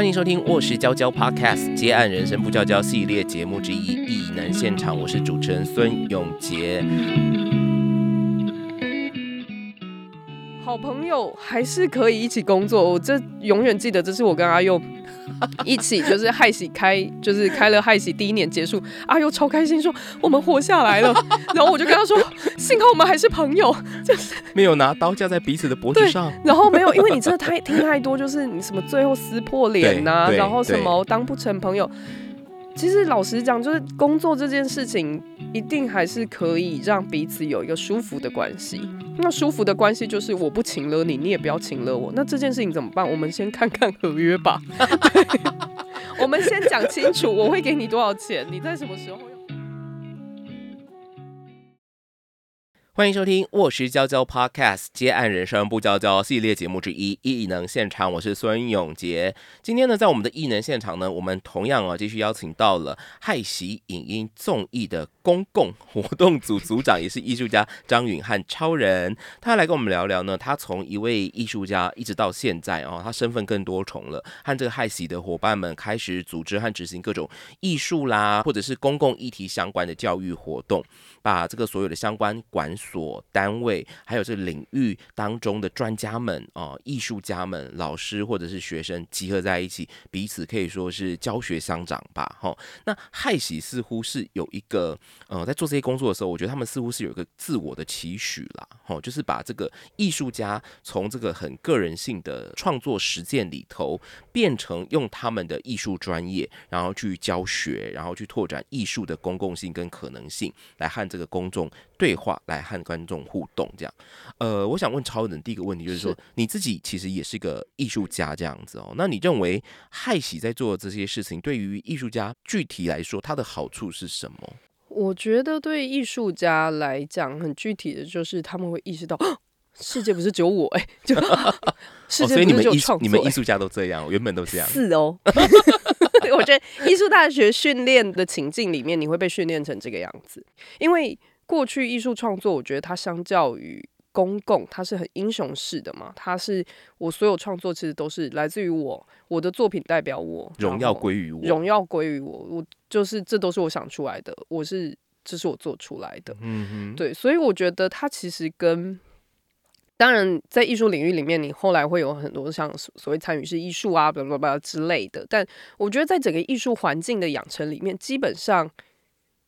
欢迎收听《卧室娇娇 Podcast》接案人生不娇娇系列节目之一《异能现场》，我是主持人孙永杰。好朋友还是可以一起工作，我这永远记得，这是我跟阿佑 一起，就是害喜开，就是开了害喜第一年结束，阿佑超开心说我们活下来了，然后我就跟他说，幸好我们还是朋友，就是 没有拿刀架在彼此的脖子上，然后没有，因为你真的太听太多，就是你什么最后撕破脸呐，然后什么当不成朋友。其实老实讲，就是工作这件事情，一定还是可以让彼此有一个舒服的关系。那舒服的关系就是我不请了你，你也不要请了我。那这件事情怎么办？我们先看看合约吧。我们先讲清楚，我会给你多少钱，你在什么时候欢迎收听《卧室娇娇 Podcast》接案人生不娇娇系列节目之一《异能现场》，我是孙永杰。今天呢，在我们的异能现场呢，我们同样啊继续邀请到了害喜影音综艺的公共活动组组长，也是艺术家张允汉超人。他来跟我们聊聊呢，他从一位艺术家一直到现在哦，他身份更多重了，和这个害喜的伙伴们开始组织和执行各种艺术啦，或者是公共议题相关的教育活动。把这个所有的相关管所单位，还有这个领域当中的专家们啊、艺术家们、老师或者是学生集合在一起，彼此可以说是教学相长吧。哈，那害喜似乎是有一个呃，在做这些工作的时候，我觉得他们似乎是有一个自我的期许啦。哈，就是把这个艺术家从这个很个人性的创作实践里头，变成用他们的艺术专业，然后去教学，然后去拓展艺术的公共性跟可能性，来和这个公众对话，来和观众互动。这样，呃，我想问超人第一个问题就是说，是你自己其实也是个艺术家这样子哦，那你认为害喜在做的这些事情，对于艺术家具体来说，它的好处是什么？我觉得对艺术家来讲，很具体的就是他们会意识到，世界不是只有我哎、就 世界不是以你们艺术只有创作、欸你们艺术家都这样，原本都这样。是哦。我觉得艺术大学训练的情境里面，你会被训练成这个样子，因为过去艺术创作，我觉得它相较于公共，它是很英雄式的嘛，它是我所有创作其实都是来自于我，我的作品代表我，荣耀归于我，荣耀归于我，我就是这都是我想出来的，我是这是我做出来的，嗯哼，对，所以我觉得它其实跟，当然在艺术领域里面，你后来会有很多像所所谓参与式艺术啊，巴拉巴拉之类的。但我觉得在整个艺术环境的养成里面，基本上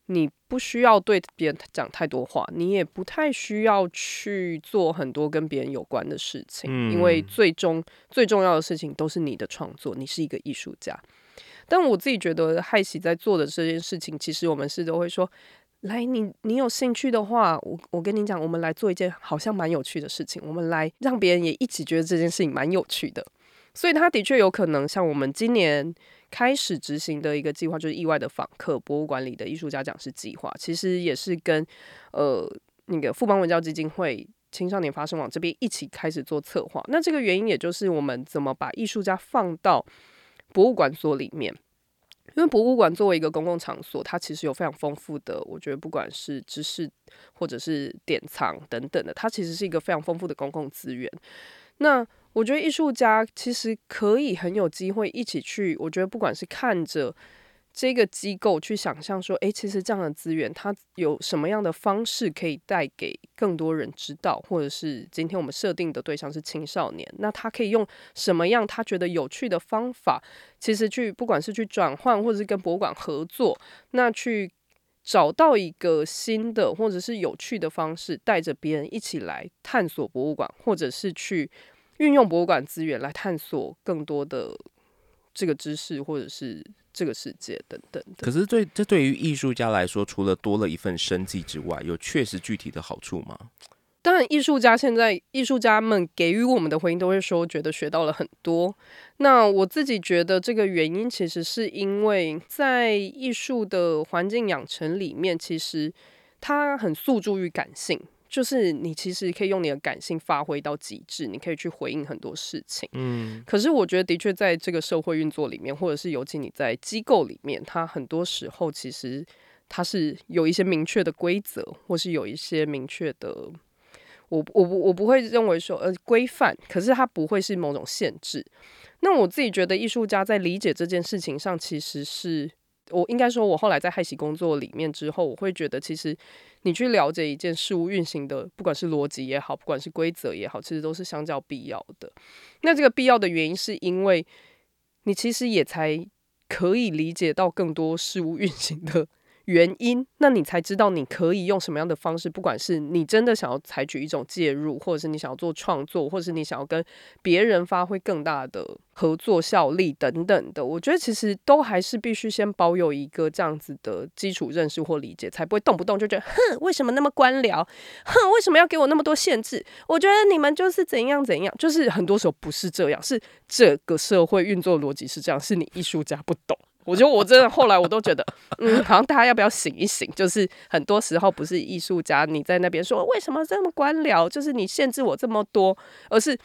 你不需要对别人讲太多话，你也不太需要去做很多跟别人有关的事情，因为嗯最终最重要的事情都是你的创作，你是一个艺术家。但我自己觉得害喜在做的这件事情，其实我们是都会说，来，你你有兴趣的话，我我跟你讲，我们来做一件好像蛮有趣的事情，我们来让别人也一起觉得这件事情蛮有趣的。所以他的确有可能像我们今年开始执行的一个计划，就是意外的访客博物馆里的艺术家讲师计划，其实也是跟呃那个富邦文教基金会。青少年发声网这边一起开始做策划，那这个原因也就是我们怎么把艺术家放到博物馆所里面，因为博物馆作为一个公共场所，它其实有非常丰富的，我觉得不管是知识或者是典藏等等的，它其实是一个非常丰富的公共资源。那我觉得艺术家其实可以很有机会一起去，我觉得不管是看着这个机构去想象说，诶，其实这样的资源它有什么样的方式可以带给更多人知道，或者是今天我们设定的对象是青少年，那他可以用什么样他觉得有趣的方法，其实去不管是去转换，或者是跟博物馆合作，那去找到一个新的或者是有趣的方式，带着别人一起来探索博物馆，或者是去运用博物馆资源来探索更多的这个知识，或者是这个世界等等的。可是对这对于艺术家来说，除了多了一份生计之外，有确实具体的好处吗？当然，艺术家现在艺术家们给予我们的回应都会说，觉得学到了很多。那我自己觉得这个原因其实是因为在艺术的环境养成里面，其实它很诉诸于感性，就是你其实可以用你的感性发挥到极致，你可以去回应很多事情。嗯，可是我觉得，的确在这个社会运作里面，或者是尤其你在机构里面，它很多时候其实它是有一些明确的规则，或是有一些明确的。我我不我不会认为说呃规范，可是它不会是某种限制。那我自己觉得艺术家在理解这件事情上，其实是我应该说，我后来在害喜工作里面之后，我会觉得其实你去了解一件事物运行的，不管是逻辑也好，不管是规则也好，其实都是相较必要的。那这个必要的原因，是因为你其实也才可以理解到更多事物运行的。原因，那你才知道你可以用什么样的方式，不管是你真的想要采取一种介入，或者是你想要做创作，或者是你想要跟别人发挥更大的合作效力等等的，我觉得其实都还是必须先保有一个这样子的基础认识或理解，才不会动不动就觉得，哼，为什么那么官僚？哼，为什么要给我那么多限制？我觉得你们就是怎样怎样，就是很多时候不是这样，是这个社会运作逻辑是这样，是你艺术家不懂。我觉得我真的后来我都觉得，嗯，好像大家要不要醒一醒？就是很多时候不是艺术家你在那边说为什么这么官僚，就是你限制我这么多，而是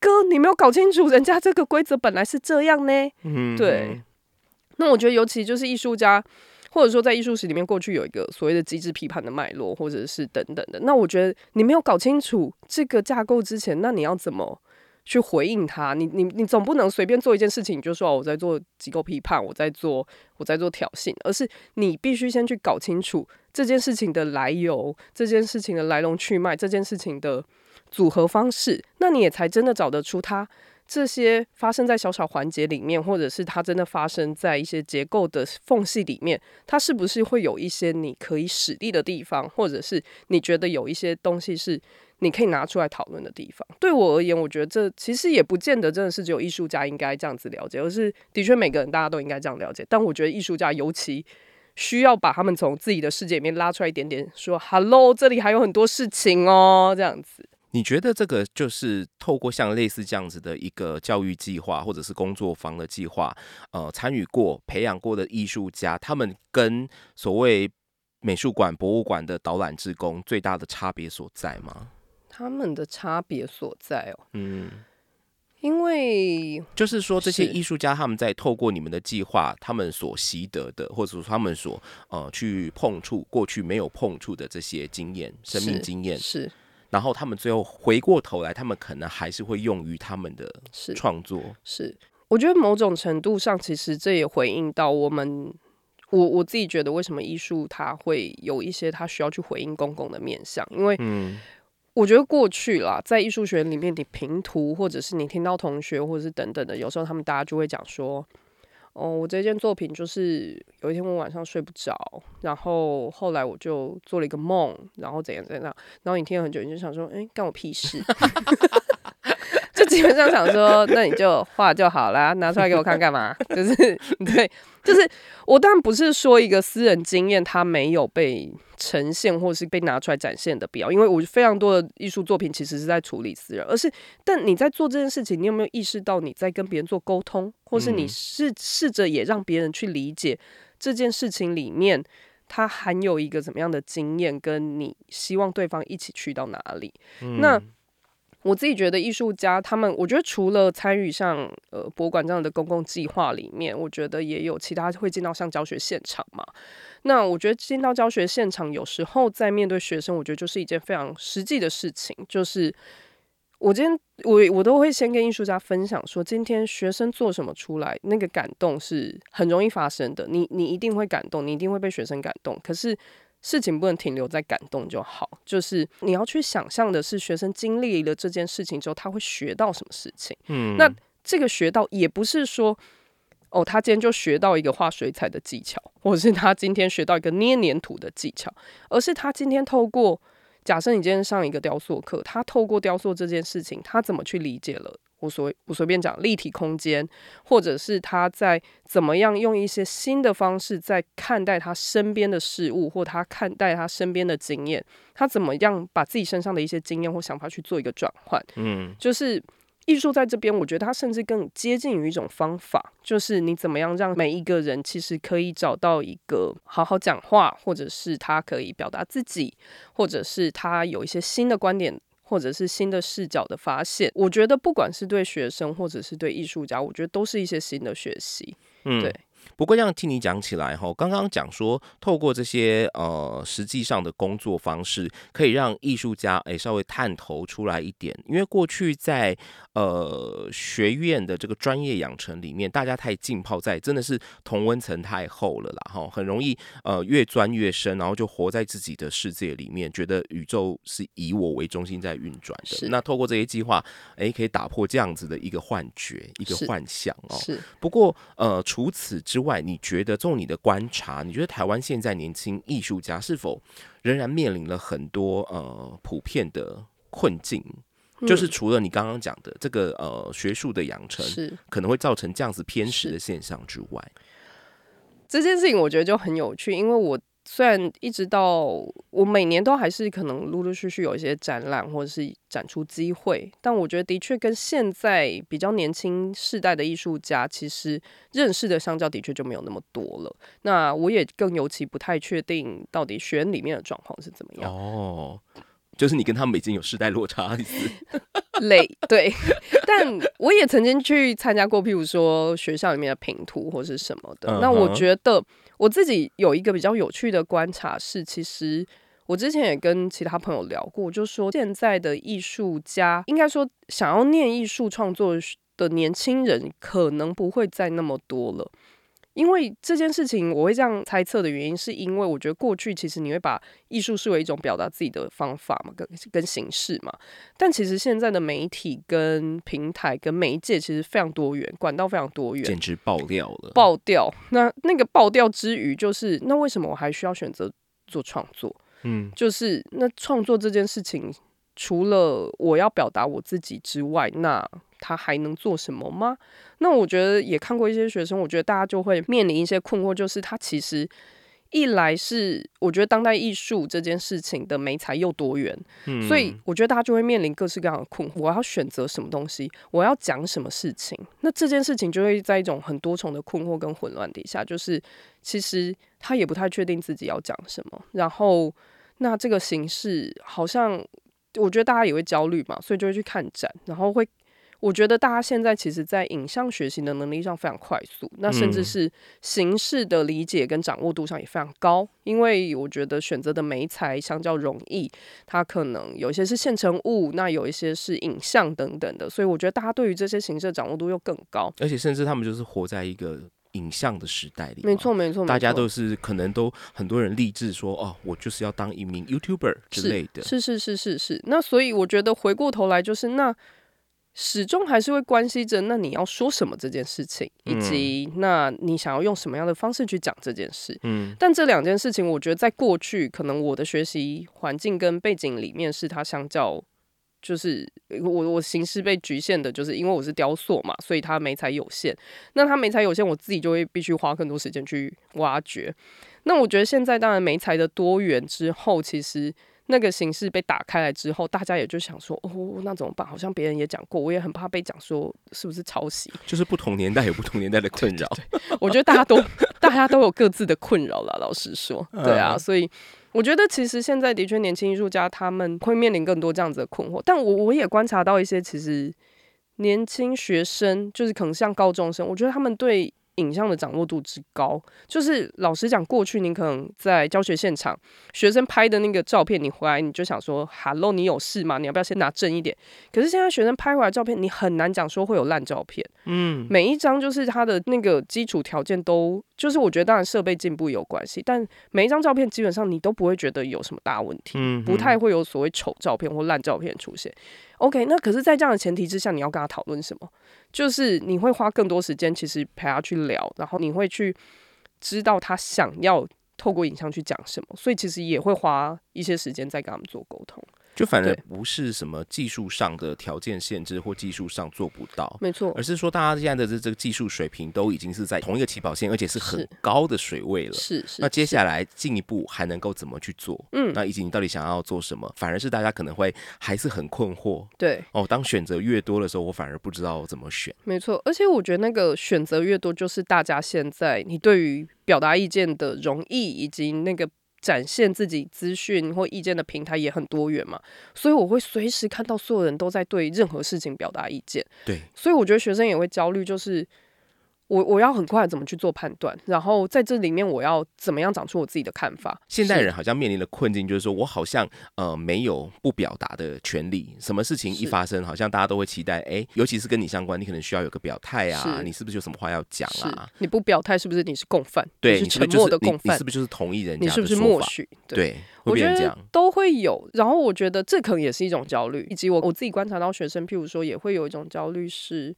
哥你没有搞清楚人家这个规则本来是这样呢。嗯，对。那我觉得尤其就是艺术家，或者说在艺术史里面过去有一个所谓的机制批判的脉络，或者是等等的。那我觉得你没有搞清楚这个架构之前，那你要怎么？去回应他，你你你总不能随便做一件事情，就说我在做机构批判，我在做我在做挑衅，而是你必须先去搞清楚这件事情的来由，这件事情的来龙去脉，这件事情的组合方式，那你也才真的找得出它这些发生在小小环节里面，或者是它真的发生在一些结构的缝隙里面，它是不是会有一些你可以使力的地方，或者是你觉得有一些东西是。你可以拿出来讨论的地方，对我而言，我觉得这其实也不见得真的是只有艺术家应该这样子了解，而是的确每个人大家都应该这样了解。但我觉得艺术家尤其需要把他们从自己的世界里面拉出来一点点，说 “hello”，这里还有很多事情哦，这样子。你觉得这个就是透过像类似这样子的一个教育计划，或者是工作坊的计划，呃，参与过、培养过的艺术家，他们跟所谓美术馆、博物馆的导览职工最大的差别所在吗？他们的差别所在哦，嗯，因为就是说这些艺术家他们在透过你们的计划，他们所习得的，或者说他们所呃去碰触过去没有碰触的这些经验、生命经验。是，然后他们最后回过头来，他们可能还是会用于他们的创作。是，我觉得某种程度上，其实这也回应到我们，我我自己觉得为什么艺术它会有一些它需要去回应公共的面向，因为嗯。我觉得过去啦，在艺术学里面，你评图，或者是你听到同学，或者是等等的，有时候他们大家就会讲说，哦，我这件作品就是有一天我晚上睡不着，然后后来我就做了一个梦，然后怎样怎样，然后你听了很久，你就想说，哎，干我屁事。就基本上想说，那你就画就好啦，拿出来给我看干嘛？就是 对，就是我当然不是说一个私人经验它没有被呈现或是被拿出来展现的必要，因为我非常多的艺术作品其实是在处理私人，而是但你在做这件事情，你有没有意识到你在跟别人做沟通，或是你试试着也让别人去理解这件事情里面它含有一个怎么样的经验，跟你希望对方一起去到哪里？那。我自己觉得艺术家他们，我觉得除了参与像呃博物馆这样的公共计划里面，我觉得也有其他会进到像教学现场嘛。那我觉得进到教学现场，有时候在面对学生，我觉得就是一件非常实际的事情。就是我今天我我都会先跟艺术家分享说，今天学生做什么出来，那个感动是很容易发生的。你你一定会感动，你一定会被学生感动。可是。事情不能停留在感动就好，就是你要去想象的是学生经历了这件事情之后，他会学到什么事情。嗯，那这个学到也不是说，哦，他今天就学到一个画水彩的技巧，或者是他今天学到一个捏黏土的技巧，而是他今天透过，假设你今天上一个雕塑课，他透过雕塑这件事情，他怎么去理解了？我随我随便讲立体空间，或者是他在怎么样用一些新的方式在看待他身边的事物，或他看待他身边的经验，他怎么样把自己身上的一些经验或想法去做一个转换？嗯，就是艺术在这边，我觉得它甚至更接近于一种方法，就是你怎么样让每一个人其实可以找到一个好好讲话，或者是他可以表达自己，或者是他有一些新的观点。或者是新的视角的发现，我觉得不管是对学生或者是对艺术家，我觉得都是一些新的学习。嗯，对。不过这样听你讲起来哈，刚刚讲说透过这些呃实际上的工作方式，可以让艺术家诶稍微探头出来一点，因为过去在呃学院的这个专业养成里面，大家太浸泡在真的是同温层太厚了啦哈，很容易呃越钻越深，然后就活在自己的世界里面，觉得宇宙是以我为中心在运转的。那透过这些计划，诶，可以打破这样子的一个幻觉，一个幻想哦。是。不过呃除此之外，你觉得从你的观察，你觉得台湾现在年轻艺术家是否仍然面临了很多呃普遍的困境？就是除了你刚刚讲的这个呃学术的养成是可能会造成这样子偏食的现象之外，这件事情我觉得就很有趣，因为我。虽然一直到我每年都还是可能陆陆续续有一些展览或者是展出机会，但我觉得的确跟现在比较年轻世代的艺术家其实认识的相较的确就没有那么多了。那我也更尤其不太确定到底学院里面的状况是怎么样。哦，就是你跟他们已经有世代落差意思。累对，但我也曾经去参加过，譬如说学校里面的评图或是什么的。那我觉得我自己有一个比较有趣的观察是，其实我之前也跟其他朋友聊过，就说现在的艺术家，应该说想要念艺术创作的年轻人，可能不会再那么多了。因为这件事情，我会这样猜测的原因，是因为我觉得过去其实你会把艺术视为一种表达自己的方法嘛，跟跟形式嘛。但其实现在的媒体跟平台跟媒介其实非常多元，管道非常多元，简直爆掉了。爆掉。那那个爆掉之余，就是那为什么我还需要选择做创作？嗯，就是那创作这件事情，除了我要表达我自己之外，那他还能做什么吗？那我觉得也看过一些学生，我觉得大家就会面临一些困惑，就是他其实一来是我觉得当代艺术这件事情的美才又多元，所以我觉得大家就会面临各式各样的困惑。我要选择什么东西，我要讲什么事情，那这件事情就会在一种很多重的困惑跟混乱底下，就是其实他也不太确定自己要讲什么，然后那这个形式好像我觉得大家也会焦虑嘛，所以就会去看展，然后会。我觉得大家现在其实，在影像学习的能力上非常快速，那甚至是形式的理解跟掌握度上也非常高。因为我觉得选择的媒材相较容易，它可能有一些是现成物，那有一些是影像等等的，所以我觉得大家对于这些形式的掌握度又更高。而且甚至他们就是活在一个影像的时代里，没错没错，大家都是可能都很多人立志说，哦，我就是要当一名 YouTuber 之类的。是是是是是。那所以我觉得回过头来就是那。始终还是会关系着，那你要说什么这件事情，以及那你想要用什么样的方式去讲这件事。嗯，但这两件事情，我觉得在过去，可能我的学习环境跟背景里面，是它相较，就是我我形式被局限的，就是因为我是雕塑嘛，所以它媒材有限。那它媒材有限，我自己就会必须花更多时间去挖掘。那我觉得现在当然媒材的多元之后，其实。那个形式被打开来之后，大家也就想说，哦，那怎么办？好像别人也讲过，我也很怕被讲说是不是抄袭。就是不同年代有不同年代的困扰。我觉得大家都大家都有各自的困扰了。老实说，对啊，所以我觉得其实现在的确年轻艺术家他们会面临更多这样子的困惑。但我我也观察到一些其实年轻学生，就是可能像高中生，我觉得他们对。影像的掌握度之高，就是老实讲，过去你可能在教学现场，学生拍的那个照片，你回来你就想说，Hello，你有事吗？你要不要先拿正一点？可是现在学生拍回来照片，你很难讲说会有烂照片。嗯，每一张就是它的那个基础条件都，就是我觉得当然设备进步有关系，但每一张照片基本上你都不会觉得有什么大问题，不太会有所谓丑照片或烂照片出现。OK，那可是，在这样的前提之下，你要跟他讨论什么？就是你会花更多时间，其实陪他去聊，然后你会去知道他想要透过影像去讲什么，所以其实也会花一些时间在跟他们做沟通。就反正不是什么技术上的条件限制或技术上做不到，没错，而是说大家现在的这这个技术水平都已经是在同一个起跑线，而且是很高的水位了。是是。那接下来进一步还能够怎么去做？嗯，那以及你到底想要做什么？反而是大家可能会还是很困惑。对。哦，当选择越多的时候，我反而不知道怎么选。没错，而且我觉得那个选择越多，就是大家现在你对于表达意见的容易以及那个。展现自己资讯或意见的平台也很多元嘛，所以我会随时看到所有人都在对任何事情表达意见。对，所以我觉得学生也会焦虑，就是我我要很快怎么去做判断，然后在这里面我要怎么样长出我自己的看法。现代人好像面临的困境就是说，我好像呃没有不表达的权利，什么事情一发生，好像大家都会期待，哎，尤其是跟你相关，你可能需要有个表态啊，你是不是有什么话要讲啊？你不表态，是不是你是共犯？对，你沉默的共犯你是，不是就是同意人你是不是？默许？对，会我觉得。都会有。然后我觉得这可能也是一种焦虑，以及我我自己观察到学生，譬如说也会有一种焦虑是，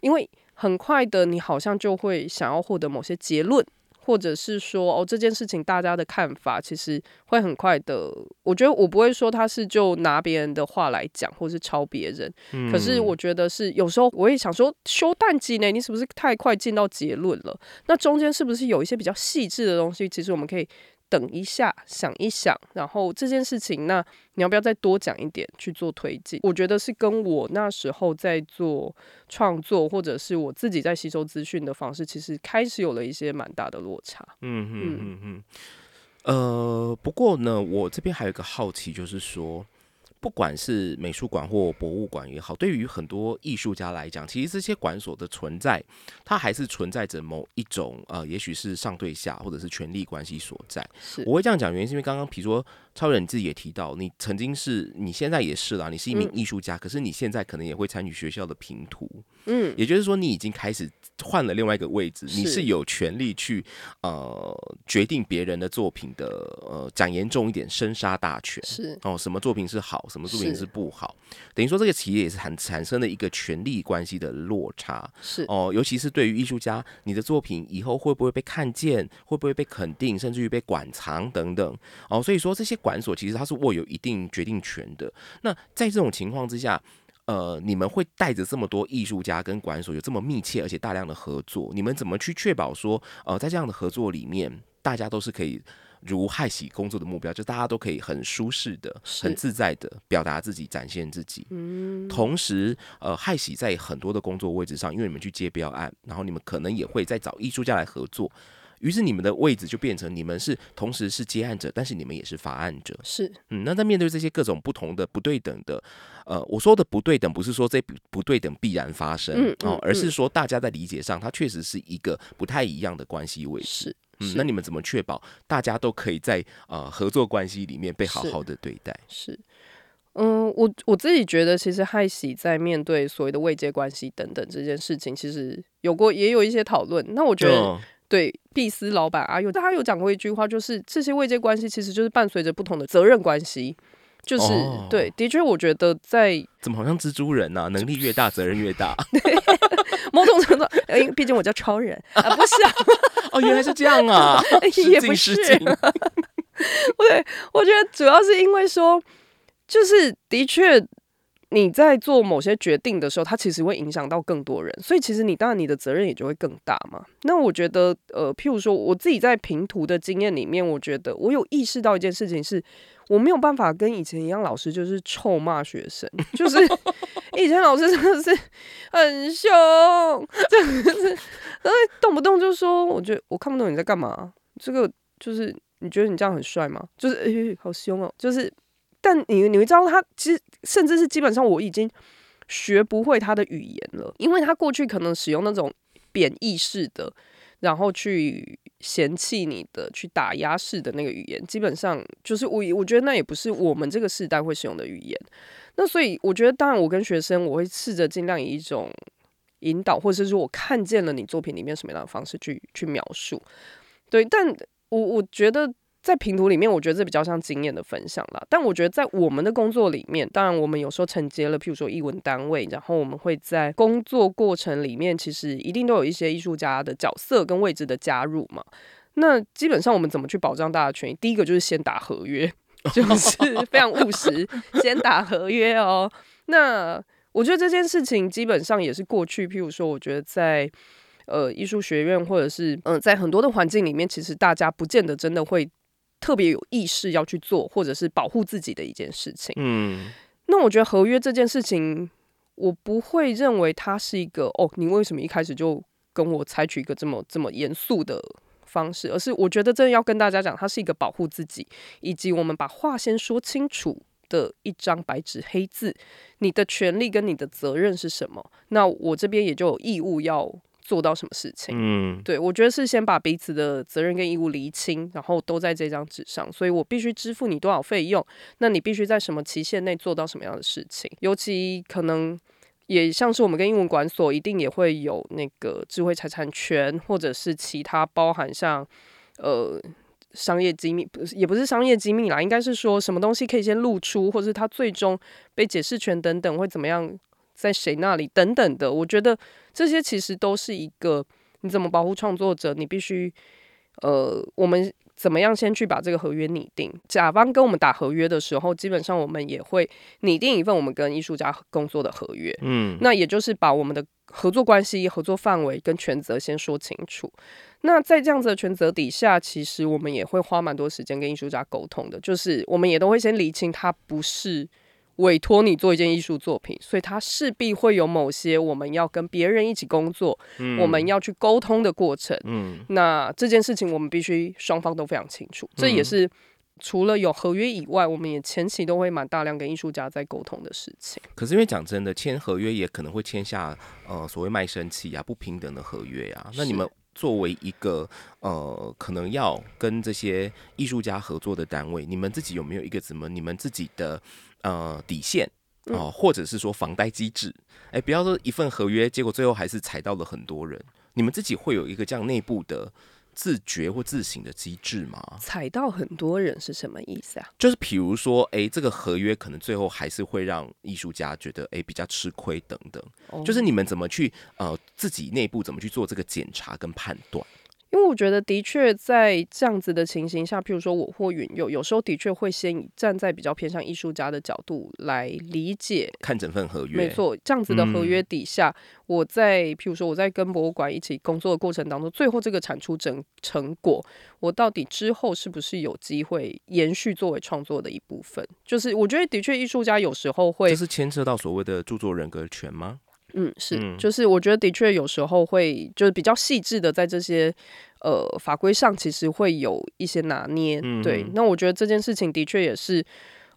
因为很快的你好像就会想要获得某些结论。或者是说，哦，这件事情大家的看法其实会很快的。我觉得我不会说他是就拿别人的话来讲，或是抄别人。可是嗯我觉得是有时候我也想说，修淡季呢，你是不是太快进到结论了？那中间是不是有一些比较细致的东西？其实我们可以等一下，想一想，然后这件事情，那你要不要再多讲一点去做推进？我觉得是跟我那时候在做创作，或者是我自己在吸收资讯的方式，其实开始有了一些蛮大的落差。嗯嗯嗯嗯，呃，不过呢，我这边还有一个好奇，就是说，不管是美术馆或博物馆也好，对于很多艺术家来讲，其实这些馆所的存在，它还是存在着某一种呃，也许是上对下，或者是权力关系所在。是我会这样讲，原因是因为刚刚比如说超人你自己也提到，你曾经是你现在也是啦，你是一名嗯艺术家，可是你现在可能也会参与学校的评图，嗯，也就是说你已经开始换了另外一个位置，你是是有权利去呃决定别人的作品的呃讲严重一点生杀大权。是哦，什么作品是好，什么作品是是不好，等于说这个企业也是产产生了一个权力关系的落差。是哦，尤其是对于艺术家，你的作品以后会不会被看见，会不会被肯定，甚至于被馆藏等等。哦，所以说这些馆所其实它是握有一定决定权的。那在这种情况之下，呃，你们会带着这么多艺术家跟管所有这么密切而且大量的合作，你们怎么去确保说，呃，在这样的合作里面，大家都是可以如害喜工作的目标，就大家都可以很舒适的、很自在的表达自己、展现自己。嗯，同时，呃，害喜在很多的工作位置上，因为你们去接标案，然后你们可能也会再找艺术家来合作，于是你们的位置就变成你们是同时是接案者，但是你们也是法案者。是嗯，那在面对这些各种不同的不对等的，呃，我说的不对等，不是说这不不对等必然发生、嗯嗯，哦而是嗯说大家在理解上，它确实是一个不太一样的关系位置。是嗯，那你们怎么确保大家都可以在呃合作关系里面被好好的对待？是，嗯，我我自己觉得，其实害喜在面对所谓的位阶关系等等这件事情，其实有过也有一些讨论。那我觉得，嗯对碧斯老板阿佑，他有讲过一句话，就是这些位阶关系其实就是伴随着不同的责任关系。就是、哦对，的确，我觉得在怎么好像蜘蛛人呐、能力越大，责任越大。某种程度，呃因为毕竟我叫超人啊，不是啊，哦，原来是这样啊！也不是对，我觉得主要是因为说，就是的确你在做某些决定的时候，它其实会影响到更多人，所以其实你当然你的责任也就会更大嘛。那我觉得，呃，譬如说我自己在评图的经验里面，我觉得我有意识到一件事情是。我没有办法跟以前一样，老师就是臭骂学生，就是 以前老师真的是很凶，真的是，然后动不动就说，我觉得我看不懂你在干嘛，这个就是你觉得你这样很帅吗？就是诶、好凶哦，就是，但你你会知道他其实甚至是基本上我已经学不会他的语言了，因为他过去可能使用那种贬义式的，然后去嫌弃你的、去打压式的那个语言，基本上就是我我觉得那也不是我们这个时代会使用的语言。那所以我觉得，当然我跟学生我会试着尽量以一种引导，或者是说我看见了你作品里面什么样的方式去去描述。对，但我我觉得在评图里面，我觉得这比较像经验的分享啦。但我觉得在我们的工作里面，当然我们有时候承接了，譬如说译文单位，然后我们会在工作过程里面，其实一定都有一些艺术家的角色跟位置的加入嘛。那基本上我们怎么去保障大家权益？第一个就是先打合约，就是 非常务实，先打合约哦。那我觉得这件事情基本上也是过去，譬如说，我觉得在呃艺术学院或者是嗯、呃在很多的环境里面，其实大家不见得真的会特别有意识要去做，或者是保护自己的一件事情。嗯那我觉得合约这件事情，我不会认为它是一个哦，你为什么一开始就跟我采取一个这么这么严肃的方式，而是我觉得真的要跟大家讲，它是一个保护自己，以及我们把话先说清楚的一张白纸黑字，你的权利跟你的责任是什么？那我这边也就有义务要做到什么事情。嗯，对，我觉得是先把彼此的责任跟义务厘清，然后都在这张纸上。所以我必须支付你多少费用，那你必须在什么期限内做到什么样的事情。尤其可能也像是我们跟英文馆所，一定也会有那个智慧财产权，或者是其他包含像呃商业机密，不是也不是商业机密啦，应该是说什么东西可以先露出，或者是它最终被解释权等等会怎么样，在谁那里等等的。我觉得这些其实都是一个。你怎么保护创作者？你必须，呃，我们怎么样先去把这个合约拟定？甲方跟我们打合约的时候，基本上我们也会拟定一份我们跟艺术家工作的合约。嗯，那也就是把我们的合作关系、合作范围跟权责先说清楚。那在这样子的权责底下，其实我们也会花蛮多时间跟艺术家沟通的，就是我们也都会先理清他不是。委托你做一件艺术作品，所以它势必会有某些我们要跟别人一起工作，我们要去沟通的过程。嗯，那这件事情我们必须双方都非常清楚。这也是除了有合约以外，我们也前期都会蛮大量跟艺术家在沟通的事情。可是因为讲真的，签合约也可能会签下呃所谓卖身契啊、不平等的合约啊。那你们作为一个呃可能要跟这些艺术家合作的单位，你们自己有没有一个怎么你们自己的？呃，底线哦，或者是说房贷机制，哎，不要说一份合约，结果最后还是踩到了很多人。你们自己会有一个这样内部的自觉或自省的机制吗？踩到很多人是什么意思啊？就是比如说，哎，这个合约可能最后还是会让艺术家觉得，哎，比较吃亏等等。就是你们怎么去呃自己内部怎么去做这个检查跟判断？因为我觉得，的确在这样子的情形下，譬如说我或允有，有时候的确会先站在比较偏向艺术家的角度来理解，看整份合约。没错，这样子的合约底下，我在譬如说我在跟博物馆一起工作的过程当中，最后这个产出整成果，我到底之后是不是有机会延续作为创作的一部分？就是我觉得，的确艺术家有时候会，这是牵涉到所谓的著作人格权吗？嗯，是，就是我觉得的确有时候会，就是比较细致的在这些呃法规上，其实会有一些拿捏。对，那我觉得这件事情的确也是，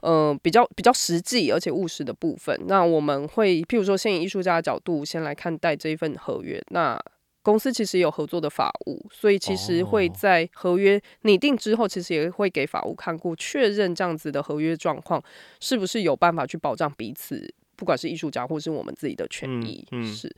呃，比较比较实际而且务实的部分。那我们会，譬如说，先以艺术家的角度先来看待这一份合约。那公司其实有合作的法务，所以其实会在合约拟定之后，其实也会给法务看过，确认这样子的合约状况是不是有办法去保障彼此。不管是艺术家或是我们自己的权益，是。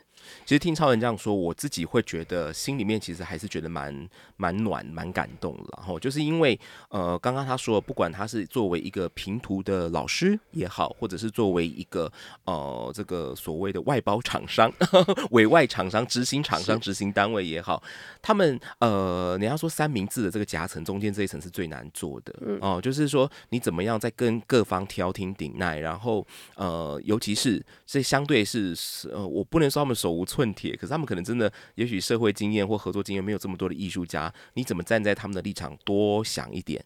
其实听超人这样说，我自己会觉得心里面其实还是觉得蛮蛮暖、蛮感动的。然后就是因为呃，刚刚他说，不管他是作为一个平图的老师也好，或者是作为一个呃这个所谓的外包厂商、委外厂商、执行厂商、执行单位也好，他们呃，你要说三明治的这个夹层中间这一层是最难做的哦。就是说你怎么样在跟各方调停顶耐，然后呃，尤其是这相对是呃，我不能说他们手。手无寸铁，可是他们可能真的，也许社会经验或合作经验没有这么多的艺术家，你怎么站在他们的立场多想一点？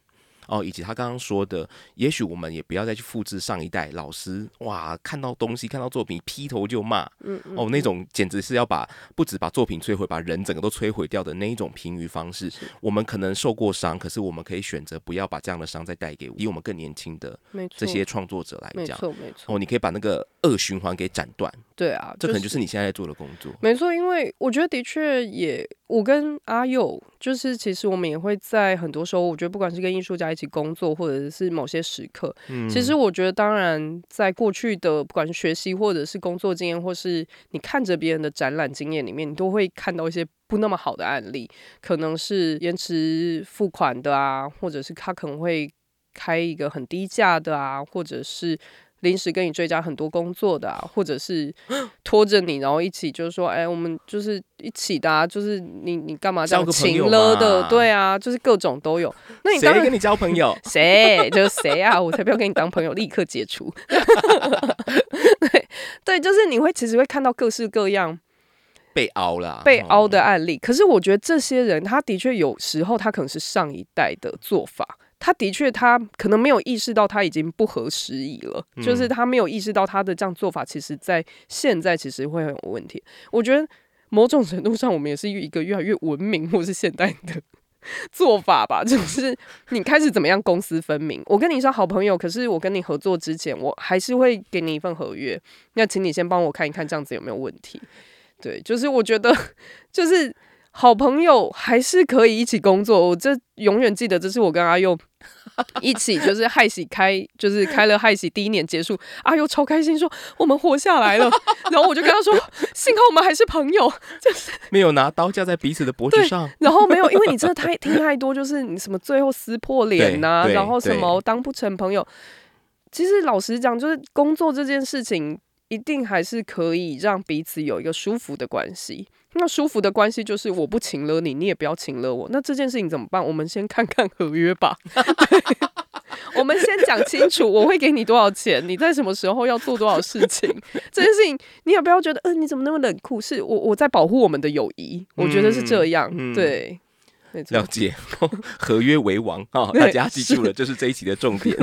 哦，以及他刚刚说的，也许我们也不要再去复制上一代老师哇，看到东西看到作品劈头就骂，嗯哦，那种简直是要把不止把作品摧毁，把人整个都摧毁掉的那一种评语方式。我们可能受过伤，可是我们可以选择不要把这样的伤再带给比我们更年轻的这些创作者来讲，没错没错。哦，你可以把那个恶循环给斩断。对啊，这可能就是你现在在做的工作。没错，因为我觉得的确也，我跟阿佑就是其实我们也会在很多时候，我觉得不管是跟艺术家一起。工作或者是某些时刻，其实我觉得，当然，在过去的不管是学习或者是工作经验，或是你看着别人的展览经验里面，你都会看到一些不那么好的案例，可能是延迟付款的啊，或者是他可能会开一个很低价的啊，或者是。临时跟你追加很多工作的，或者是拖着你，然后一起就是说，哎，我们就是一起的，就是你你干嘛这样情了的？对啊，就是各种都有。那你谁跟你交朋友？谁就是谁啊？我才不要跟你当朋友，立刻解除。对对，就是你会其实会看到各式各样被凹了、被凹的案例。可是我觉得这些人，他的确有时候他可能是上一代的做法。他的确，他可能没有意识到他已经不合时宜了，就是他没有意识到他的这样做法，其实在现在其实会很有问题。我觉得某种程度上，我们也是一个越来越文明或是现代的 做法吧，就是你开始怎么样公私分明。我跟你是好朋友，可是我跟你合作之前，我还是会给你一份合约，那请你先帮我看一看，这样子有没有问题。对，就是我觉得 就是好朋友还是可以一起工作。我这永远记得，这是我跟阿佑 一起，就是害喜开，就是开了害喜第一年结束，阿佑超开心说我们活下来了。然后我就跟他说，幸好我们还是朋友，就 是没有拿刀架在彼此的脖子上。然后没有，因为你真的太听太多，就是你什么最后撕破脸呐，然后什么当不成朋友。其实老实讲，就是工作这件事情，一定还是可以让彼此有一个舒服的关系。那舒服的关系就是我不请了你，你也不要请了我。那这件事情怎么办？我们先看看合约吧。我们先讲清楚，我会给你多少钱，你在什么时候要做多少事情。这件事情你也不要觉得，嗯，你怎么那么冷酷？是我我在保护我们的友谊，我觉得是这样。对，了解，合约为王啊！大家记住了，这是这一期的重点。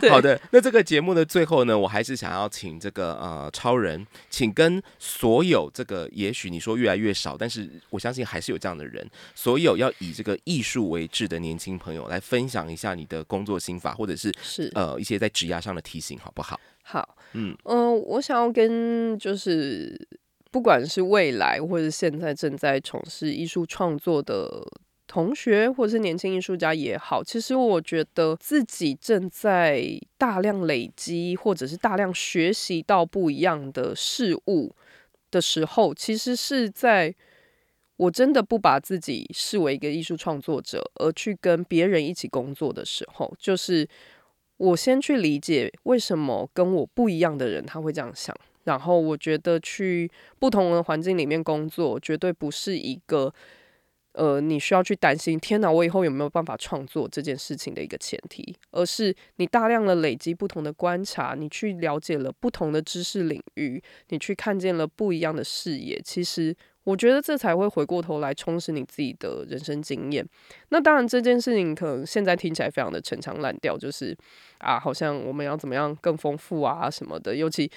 好的，那这个节目的最后呢，我还是想要请这个呃超人，请跟所有这个也许你说越来越少，但是我相信还是有这样的人，所有要以这个艺术为志的年轻朋友来分享一下你的工作心法，或者是是呃一些在职涯上的提醒，好不好？好，嗯嗯，我想要跟就是不管是未来或者现在正在从事艺术创作的。同学或者是年轻艺术家也好，其实我觉得自己正在大量累积，或者是大量学习到不一样的事物的时候，其实是在我真的不把自己视为一个艺术创作者，而去跟别人一起工作的时候，就是我先去理解为什么跟我不一样的人他会这样想，然后我觉得去不同的环境里面工作，绝对不是一个。呃，你需要去担心，天哪，我以后有没有办法创作这件事情的一个前提，而是你大量的累积不同的观察，你去了解了不同的知识领域，你去看见了不一样的视野，其实。我觉得这才会回过头来充实你自己的人生经验。那当然，这件事情可能现在听起来非常的陈腔滥调，就是啊，好像我们要怎么样更丰富啊什么的。尤其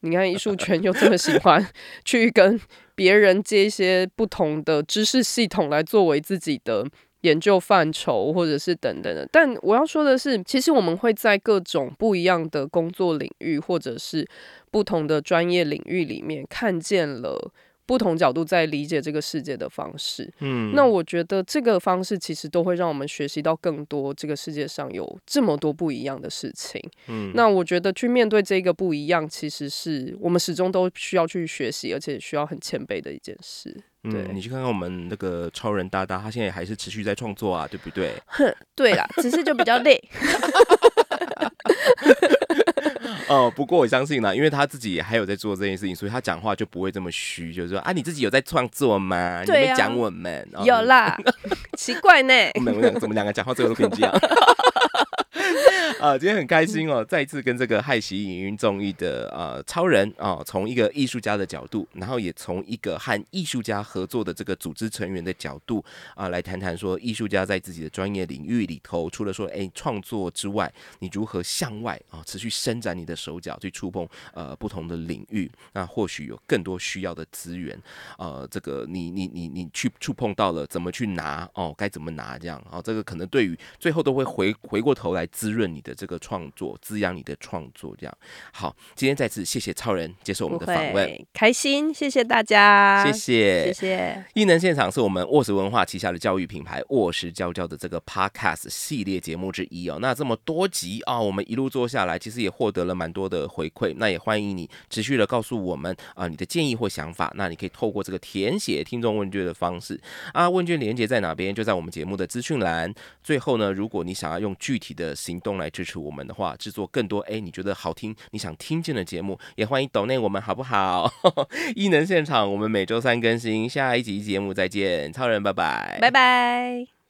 你看艺术圈又这么喜欢 去跟别人接一些不同的知识系统来作为自己的研究范畴，或者是等等的。但我要说的是，其实我们会在各种不一样的工作领域，或者是不同的专业领域里面看见了。不同角度在理解这个世界的方式，嗯，那我觉得这个方式其实都会让我们学习到更多这个世界上有这么多不一样的事情，嗯，那我觉得去面对这个不一样，其实是我们始终都需要去学习，而且需要很谦卑的一件事。对，你去看看我们那个超人大大，他现在还是持续在创作啊，对不对？哼，对啦，只是就比较累。哦，不过我相信呢，因为他自己还有在做这件事情，所以他讲话就不会这么虚，就是说啊，你自己有在创作吗？你没讲我们哦有啦，奇怪呢，我们怎么两个讲话最后都可以这样？啊，今天很开心哦，再一次跟这个害喜影音综艺的呃超人啊，从一个艺术家的角度，然后也从一个和艺术家合作的这个组织成员的角度啊，来谈谈说艺术家在自己的专业领域里头，除了说哎创作之外，你如何向外啊持续伸展你的手脚去触碰呃不同的领域，那或许有更多需要的资源，呃，这个你你你你去触碰到了，怎么去拿哦，该怎么拿这样啊，这个可能对于最后都会回回过头来滋润你的这个创作，滋养你的创作这样。好，今天再次谢谢超人接受我们的访问，开心，谢谢大家，谢谢谢谢。艺能现场是我们沃石文化旗下的教育品牌沃石教教的这个 Podcast 系列节目之一哦。那这么多集啊，我们一路做下来，其实也获得了蛮多的回馈。那也欢迎你持续的告诉我们啊，你的建议或想法。那你可以透过这个填写听众问卷的方式啊，问卷连接在哪边？就在我们节目的资讯栏。最后呢，如果你想要用具体的行动来支持我们的话，制作更多哎你觉得好听、你想听见的节目，也欢迎抖内我们好不好？异能现场，我们每周三更新，下一集节目再见，超人，拜拜，拜拜。